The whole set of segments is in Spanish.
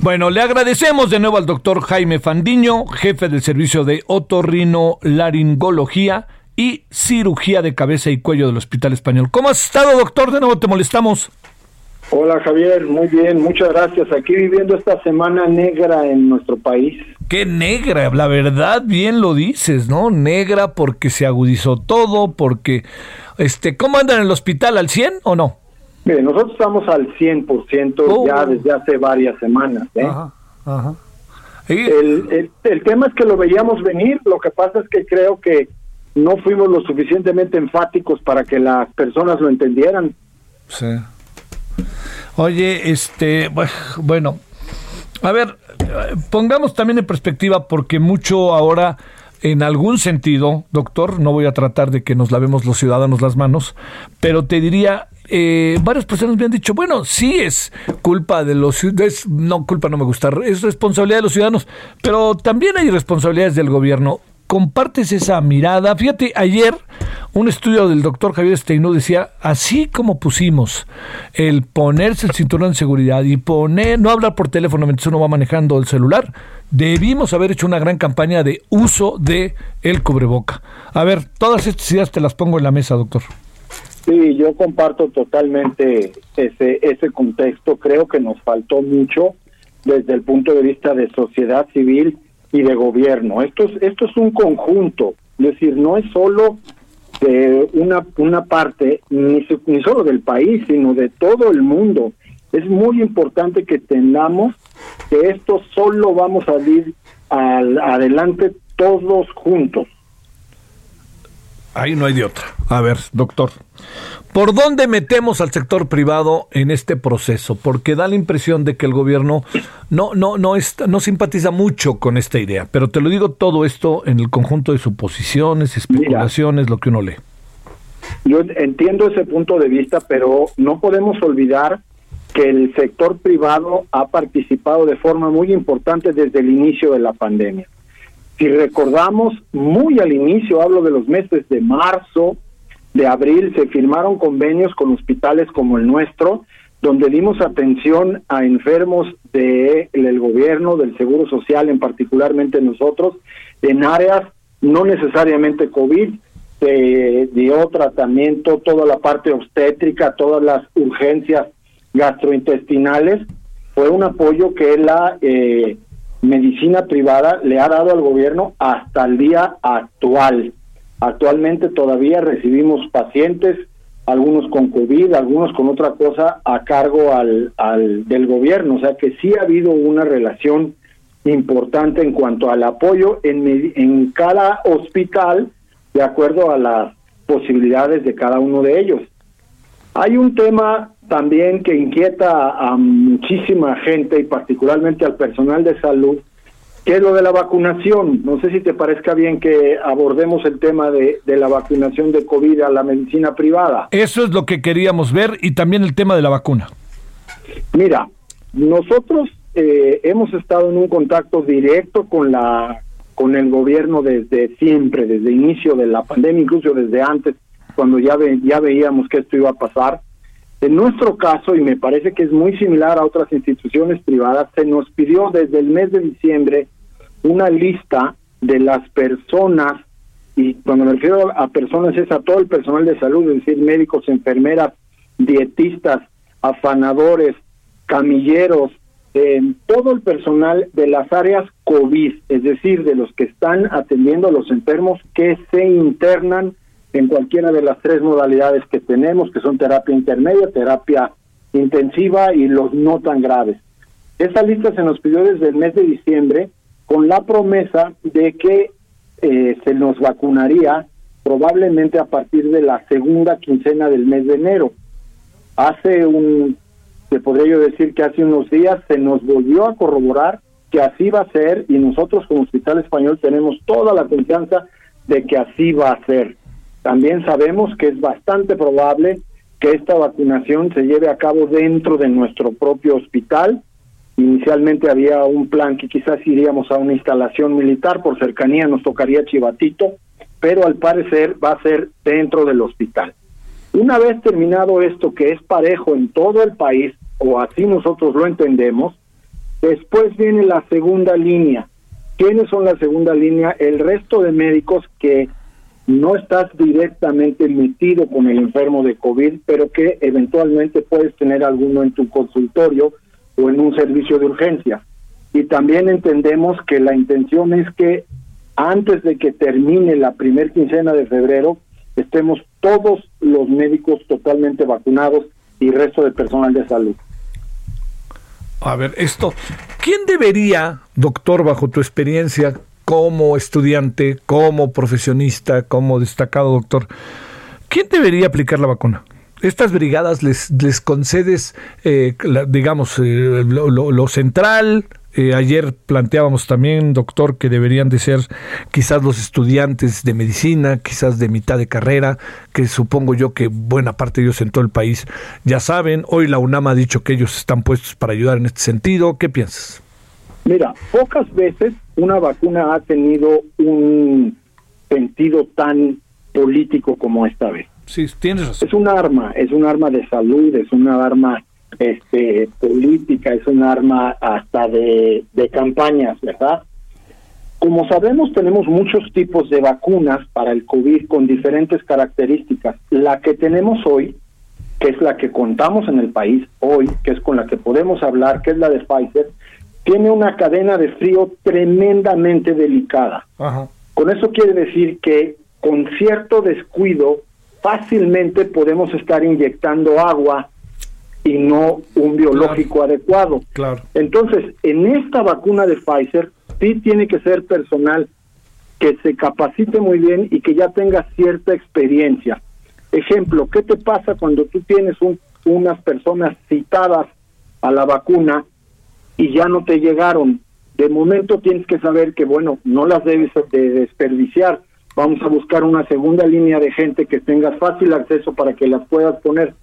Bueno, le agradecemos de nuevo al doctor Jaime Fandiño, jefe del servicio de otorrinolaringología y cirugía de cabeza y cuello del Hospital Español. ¿Cómo has estado, doctor? De nuevo te molestamos. Hola Javier, muy bien, muchas gracias. Aquí viviendo esta semana negra en nuestro país. Qué negra, la verdad, bien lo dices, ¿no? Negra porque se agudizó todo, porque, este, ¿cómo andan en el hospital? ¿Al 100 o no? Mire, nosotros estamos al 100% ya desde hace varias semanas. ¿eh? Ajá, ajá. El, el, el tema es que lo veíamos venir, lo que pasa es que creo que no fuimos lo suficientemente enfáticos para que las personas lo entendieran. Sí. Oye, este, bueno, a ver, pongamos también en perspectiva porque mucho ahora, en algún sentido, doctor, no voy a tratar de que nos lavemos los ciudadanos las manos, pero te diría, eh, varias personas me han dicho, bueno, sí es culpa de los ciudadanos, no, culpa no me gusta, es responsabilidad de los ciudadanos, pero también hay responsabilidades del gobierno. ¿Compartes esa mirada? Fíjate, ayer un estudio del doctor Javier Steinú decía, así como pusimos el ponerse el cinturón de seguridad y poner, no hablar por teléfono mientras uno va manejando el celular, debimos haber hecho una gran campaña de uso de el cubreboca. A ver, todas estas ideas te las pongo en la mesa, doctor. Sí, yo comparto totalmente ese, ese contexto. Creo que nos faltó mucho desde el punto de vista de sociedad civil y de gobierno. Esto es, esto es un conjunto, es decir, no es solo de una, una parte, ni, ni solo del país, sino de todo el mundo. Es muy importante que tengamos que esto solo vamos a ir al, adelante todos juntos. Ahí no hay de otra. A ver, doctor, ¿por dónde metemos al sector privado en este proceso? Porque da la impresión de que el gobierno no, no, no, está, no simpatiza mucho con esta idea. Pero te lo digo todo esto en el conjunto de suposiciones, especulaciones, Mira, lo que uno lee. Yo entiendo ese punto de vista, pero no podemos olvidar que el sector privado ha participado de forma muy importante desde el inicio de la pandemia. Si recordamos, muy al inicio, hablo de los meses de marzo, de abril, se firmaron convenios con hospitales como el nuestro, donde dimos atención a enfermos del de gobierno, del Seguro Social, en particularmente nosotros, en áreas no necesariamente COVID, se dio tratamiento, toda la parte obstétrica, todas las urgencias gastrointestinales. Fue un apoyo que la eh, medicina privada le ha dado al gobierno hasta el día actual. Actualmente todavía recibimos pacientes, algunos con COVID, algunos con otra cosa, a cargo al, del gobierno. O sea que sí ha habido una relación importante en cuanto al apoyo en, en cada hospital de acuerdo a las posibilidades de cada uno de ellos. Hay un tema también que inquieta a muchísima gente y particularmente al personal de salud, que es lo de la vacunación. No sé si te parezca bien que abordemos el tema de, de la vacunación de COVID a la medicina privada. Eso es lo que queríamos ver y también el tema de la vacuna. Mira, nosotros eh, hemos estado en un contacto directo con la con el gobierno desde siempre, desde el inicio de la pandemia, incluso desde antes, cuando ya, ve, ya veíamos que esto iba a pasar. En nuestro caso, y me parece que es muy similar a otras instituciones privadas, se nos pidió desde el mes de diciembre una lista de las personas, y cuando me refiero a personas es a todo el personal de salud, es decir, médicos, enfermeras, dietistas, afanadores, camilleros, eh, todo el personal de las áreas COVID, es decir, de los que están atendiendo a los enfermos que se internan en cualquiera de las tres modalidades que tenemos, que son terapia intermedia, terapia intensiva y los no tan graves. Esa lista se nos pidió desde el mes de diciembre con la promesa de que eh, se nos vacunaría probablemente a partir de la segunda quincena del mes de enero. Hace un te podría yo decir que hace unos días se nos volvió a corroborar que así va a ser y nosotros como Hospital Español tenemos toda la confianza de que así va a ser. También sabemos que es bastante probable que esta vacunación se lleve a cabo dentro de nuestro propio hospital. Inicialmente había un plan que quizás iríamos a una instalación militar, por cercanía nos tocaría Chivatito, pero al parecer va a ser dentro del hospital. Una vez terminado esto, que es parejo en todo el país, o así nosotros lo entendemos, después viene la segunda línea. ¿Quiénes son la segunda línea? El resto de médicos que no estás directamente metido con el enfermo de COVID, pero que eventualmente puedes tener alguno en tu consultorio o en un servicio de urgencia. Y también entendemos que la intención es que antes de que termine la primer quincena de febrero, estemos todos los médicos totalmente vacunados y resto de personal de salud. A ver, esto, ¿quién debería, doctor, bajo tu experiencia como estudiante, como profesionista, como destacado doctor, quién debería aplicar la vacuna? Estas brigadas les, les concedes, eh, digamos, eh, lo central, eh, ayer planteábamos también, doctor, que deberían de ser quizás los estudiantes de medicina, quizás de mitad de carrera, que supongo yo que buena parte de ellos en todo el país ya saben. Hoy la UNAM ha dicho que ellos están puestos para ayudar en este sentido. ¿Qué piensas? Mira, pocas veces una vacuna ha tenido un sentido tan político como esta vez. Sí, tienes razón. Es un arma, es un arma de salud, es un arma este, política, es un arma hasta de, de campañas, ¿verdad? Como sabemos, tenemos muchos tipos de vacunas para el COVID con diferentes características. La que tenemos hoy, que es la que contamos en el país hoy, que es con la que podemos hablar, que es la de Pfizer, tiene una cadena de frío tremendamente delicada. Con eso quiere decir que con cierto descuido fácilmente podemos estar inyectando agua y no un biológico adecuado. Claro. Entonces, en esta vacuna de Pfizer sí tiene que ser personal que se capacite muy bien y que ya tenga cierta experiencia. Ejemplo, ¿qué te pasa cuando tú tienes unas personas citadas a la vacuna y ya no te llegaron? De momento tienes que saber que, bueno, no las debes de desperdiciar. Vamos a buscar una segunda línea de gente que tenga fácil acceso para que las puedas poner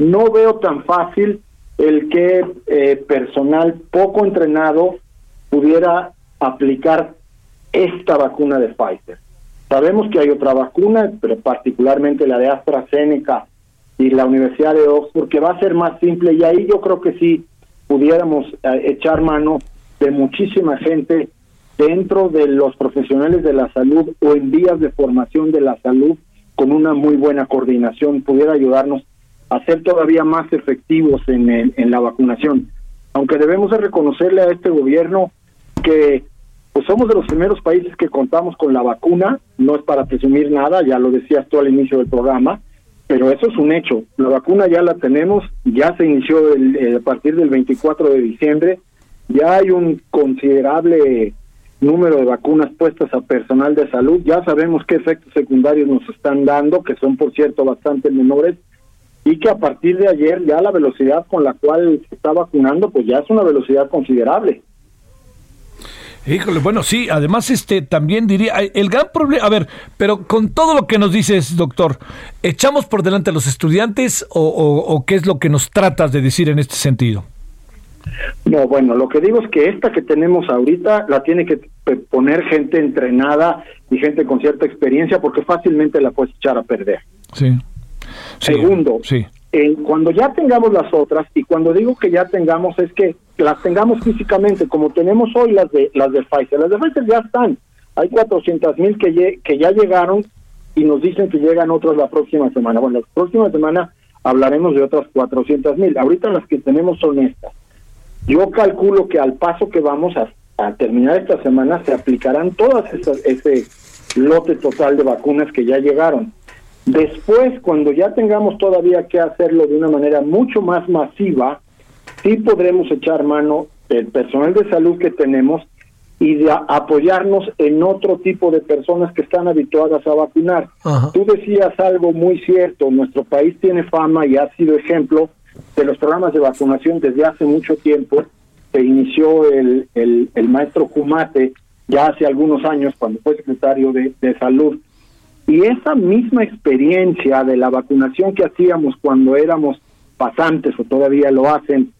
no veo tan fácil el que eh, personal poco entrenado pudiera aplicar esta vacuna de Pfizer. Sabemos que hay otra vacuna, pero particularmente la de AstraZeneca y la Universidad de Oxford, que va a ser más simple y ahí yo creo que sí pudiéramos eh, echar mano de muchísima gente dentro de los profesionales de la salud o en vías de formación de la salud con una muy buena coordinación, pudiera ayudarnos a ser todavía más efectivos en, en la vacunación. Aunque debemos de reconocerle a este gobierno que pues somos de los primeros países que contamos con la vacuna, no es para presumir nada, ya lo decías tú al inicio del programa, pero eso es un hecho. La vacuna ya la tenemos, ya se inició el, a partir del 24 de diciembre, ya hay un considerable número de vacunas puestas a personal de salud, ya sabemos qué efectos secundarios nos están dando, que son por cierto bastante menores, y que a partir de ayer ya la velocidad con la cual se está vacunando pues ya es una velocidad considerable. Híjole, bueno, sí, además este también diría, el gran problema, a ver, pero con todo lo que nos dices, doctor, ¿echamos por delante a los estudiantes o, o qué es lo que nos tratas de decir en este sentido? No, bueno, lo que digo es que esta que tenemos ahorita la tiene que poner gente entrenada y gente con cierta experiencia porque fácilmente la puedes echar a perder. Sí. Segundo, sí. cuando ya tengamos las otras, y cuando digo que ya tengamos es que las tengamos físicamente, como tenemos hoy las de las de Pfizer. Las de Pfizer ya están. Hay 400 mil que, que ya llegaron y nos dicen que llegan otras la próxima semana. Bueno, la próxima semana hablaremos de otras 400 mil. Ahorita las que tenemos son estas. Yo calculo que al paso que vamos a, a terminar esta semana se aplicarán todas esas, ese lote total de vacunas que ya llegaron. Después, cuando ya tengamos todavía que hacerlo de una manera mucho más masiva, sí podremos echar mano del personal de salud que tenemos y de apoyarnos en otro tipo de personas que están habituadas a vacunar. Tú decías algo muy cierto, nuestro país tiene fama y ha sido ejemplo de los programas de vacunación desde hace mucho tiempo. Se inició el, el, el maestro Cumate ya hace algunos años cuando fue secretario de, de salud. Y esa misma experiencia de la vacunación que hacíamos cuando éramos pasantes o todavía lo hacen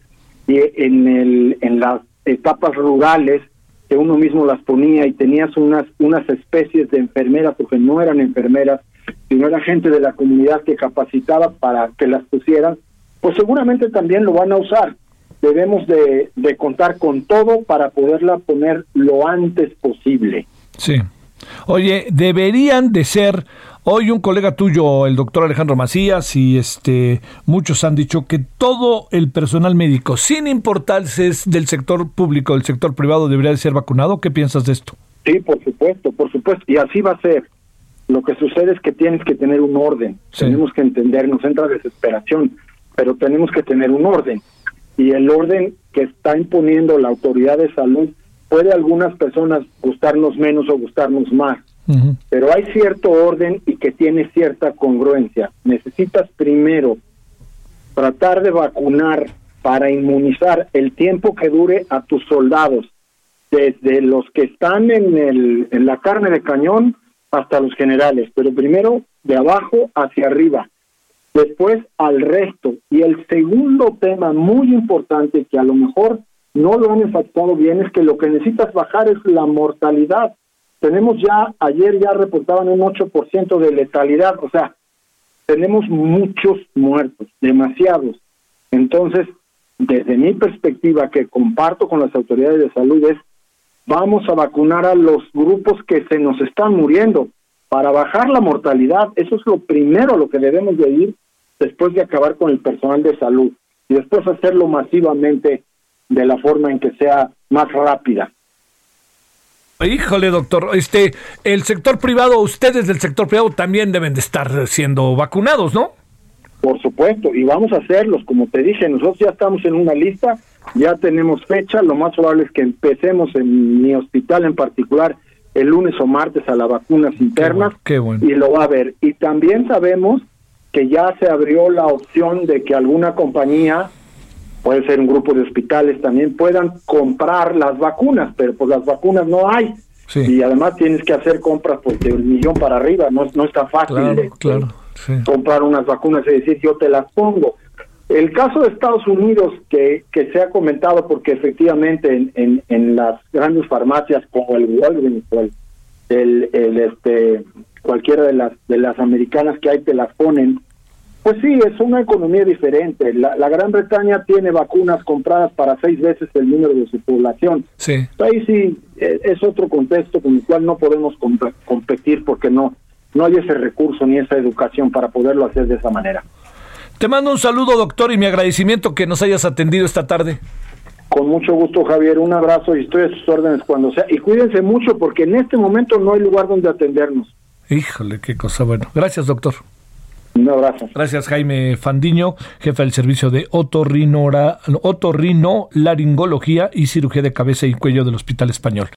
en, el, en las etapas rurales que uno mismo las ponía y tenías unas, unas especies de enfermeras, porque no eran enfermeras, sino era gente de la comunidad que capacitaba para que las pusieran, pues seguramente también lo van a usar. Debemos de, de contar con todo para poderla poner lo antes posible. Sí. Oye, deberían de ser Hoy un colega tuyo, el doctor Alejandro Macías, y este muchos han dicho que todo el personal médico, sin importarse del sector público o del sector privado, debería de ser vacunado. ¿Qué piensas de esto? Sí, por supuesto, por supuesto, y así va a ser. Lo que sucede es que tienes que tener un orden. Tenemos que entender, nos entra desesperación, pero tenemos que tener un orden. Y el orden que está imponiendo la autoridad de salud puede a algunas personas gustarnos menos o gustarnos más pero hay cierto orden y que tiene cierta congruencia. Necesitas primero tratar de vacunar para inmunizar el tiempo que dure a tus soldados, desde los que están en, el, en la carne de cañón hasta los generales, pero primero de abajo hacia arriba, después al resto. Y el segundo tema muy importante que a lo mejor no lo han enfatizado bien es que lo que necesitas bajar es la mortalidad tenemos ya, ayer ya reportaban un 8% de letalidad, o sea, tenemos muchos muertos, demasiados. Entonces, desde mi perspectiva, que comparto con las autoridades de salud, es vamos a vacunar a los grupos que se nos están muriendo para bajar la mortalidad. Eso es lo primero lo que debemos de ir después de acabar con el personal de salud y después hacerlo masivamente de la forma en que sea más rápida. Híjole, doctor, este, el sector privado, ustedes del sector privado también deben de estar siendo vacunados, ¿no? Por supuesto, y vamos a hacerlos, como te dije, nosotros ya estamos en una lista, ya tenemos fecha, lo más probable es que empecemos en mi hospital en particular el lunes o martes a las vacunas internas qué bueno. y lo va a ver. Y también sabemos que ya se abrió la opción de que alguna compañía puede ser un grupo de hospitales también, puedan comprar las vacunas, pero pues las vacunas no hay. Y además tienes que hacer compras pues de un millón para arriba, no, no es tan fácil claro, comprar unas vacunas y decir yo te las pongo. El caso de Estados Unidos que, que se ha comentado porque efectivamente en, en, en las grandes farmacias como el Walgreens o el, el, el, este cualquiera de las de las americanas que hay te las ponen pues sí, es una economía diferente. La, Gran Bretaña tiene vacunas compradas para seis veces el número de su población. Sí. Ahí sí e, es otro contexto con el cual no podemos competir porque no, no hay ese recurso ni esa educación para poderlo hacer de esa manera. Te mando un saludo, doctor, y mi agradecimiento que nos hayas atendido esta tarde. Con mucho gusto, Javier. Un abrazo y estoy a sus órdenes cuando sea. Y cuídense mucho porque en este momento no hay lugar donde atendernos. Híjole, qué cosa. Bueno, gracias, doctor. Un abrazo. Gracias, Jaime Fandiño, jefe del servicio de otorrinora, otorrino, laringología y cirugía de cabeza y cuello del Hospital Español.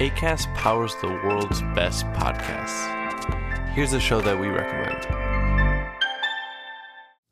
ACAST powers the world's best podcasts. Here's a show that we recommend.